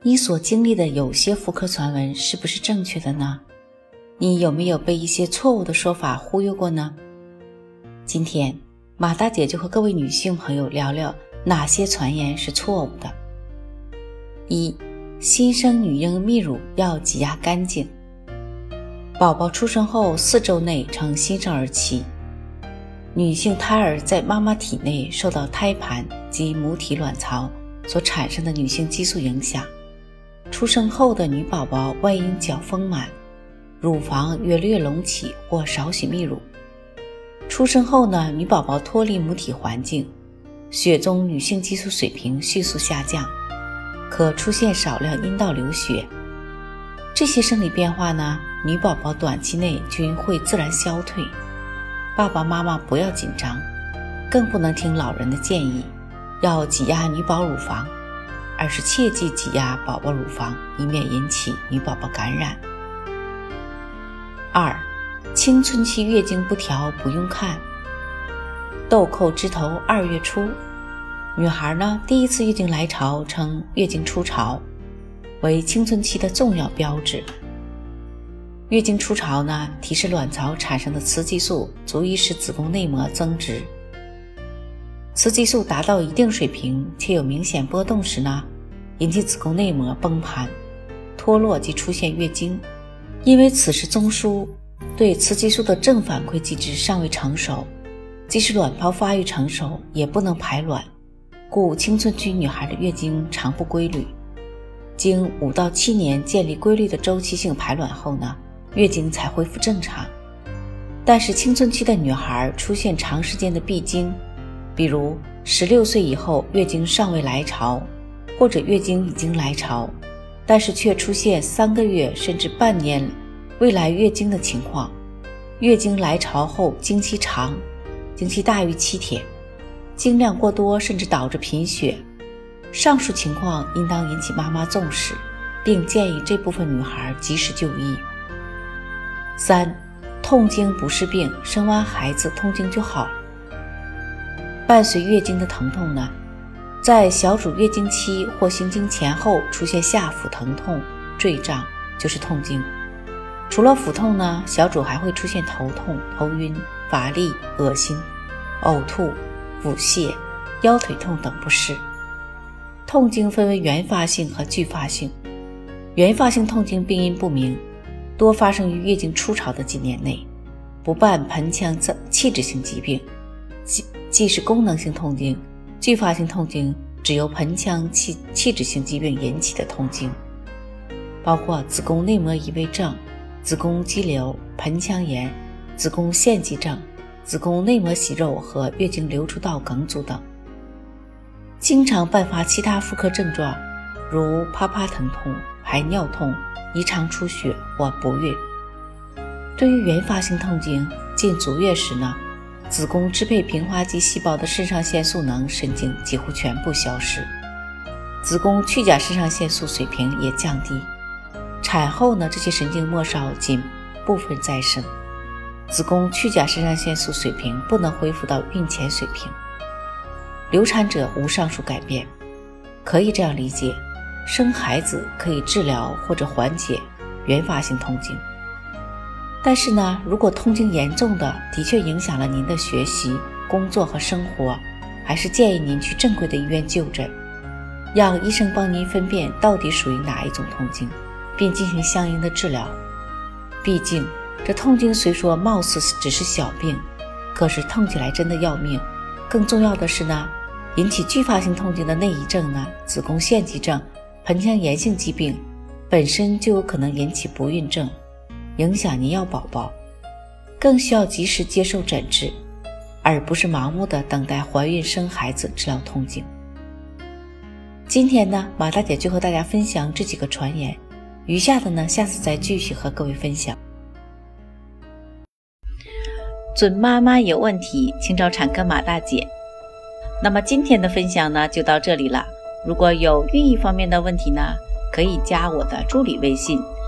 你所经历的有些妇科传闻是不是正确的呢？你有没有被一些错误的说法忽悠过呢？今天马大姐就和各位女性朋友聊聊哪些传言是错误的。一、新生女婴泌乳要挤压干净。宝宝出生后四周内呈新生儿期，女性胎儿在妈妈体内受到胎盘及母体卵巢所产生的女性激素影响。出生后的女宝宝外阴较丰满，乳房约略隆起或少许泌乳。出生后呢，女宝宝脱离母体环境，血中女性激素水平迅速下降，可出现少量阴道流血。这些生理变化呢，女宝宝短期内均会自然消退。爸爸妈妈不要紧张，更不能听老人的建议，要挤压女宝乳房。而是切忌挤压宝宝乳房，以免引起女宝宝感染。二，青春期月经不调不用看。豆蔻枝头二月初，女孩呢第一次月经来潮称月经初潮，为青春期的重要标志。月经初潮呢，提示卵巢产生的雌激素足以使子宫内膜增殖。雌激素达到一定水平且有明显波动时呢，引起子宫内膜崩盘、脱落及出现月经。因为此时中枢对雌激素的正反馈机制尚未成熟，即使卵泡发育成熟，也不能排卵，故青春期女孩的月经常不规律。经五到七年建立规律的周期性排卵后呢，月经才恢复正常。但是青春期的女孩出现长时间的闭经。比如十六岁以后月经尚未来潮，或者月经已经来潮，但是却出现三个月甚至半年未来月经的情况；月经来潮后经期长，经期大于七天，经量过多甚至导致贫血，上述情况应当引起妈妈重视，并建议这部分女孩及时就医。三，痛经不是病，生完孩子痛经就好。伴随月经的疼痛呢，在小主月经期或行经前后出现下腹疼痛、坠胀，就是痛经。除了腹痛呢，小主还会出现头痛、头晕、乏力、恶心、呕吐、腹泻、腰腿痛等不适。痛经分为原发性和继发性。原发性痛经病因不明，多发生于月经初潮的几年内，不伴盆腔脏器质性疾病。既是功能性痛经，继发性痛经只由盆腔器器质性疾病引起的痛经，包括子宫内膜异位症、子宫肌瘤、盆腔炎、子宫腺肌症、子宫内膜息肉和月经流出道梗阻等。经常伴发其他妇科症状，如啪啪疼痛、排尿痛、异常出血或不孕。对于原发性痛经，近足月时呢？子宫支配平滑肌细胞的肾上腺素能神经几乎全部消失，子宫去甲肾上腺素水平也降低。产后呢，这些神经末梢仅部分再生，子宫去甲肾上腺素水平不能恢复到孕前水平。流产者无上述改变，可以这样理解：生孩子可以治疗或者缓解原发性痛经。但是呢，如果痛经严重的，的确影响了您的学习、工作和生活，还是建议您去正规的医院就诊，让医生帮您分辨到底属于哪一种痛经，并进行相应的治疗。毕竟，这痛经虽说貌似只是小病，可是痛起来真的要命。更重要的是呢，引起继发性痛经的内遗症呢，子宫腺肌症、盆腔炎性疾病，本身就有可能引起不孕症。影响您要宝宝，更需要及时接受诊治，而不是盲目的等待怀孕生孩子治疗痛经。今天呢，马大姐就和大家分享这几个传言，余下的呢，下次再继续和各位分享。准妈妈有问题，请找产科马大姐。那么今天的分享呢，就到这里了。如果有孕育方面的问题呢，可以加我的助理微信“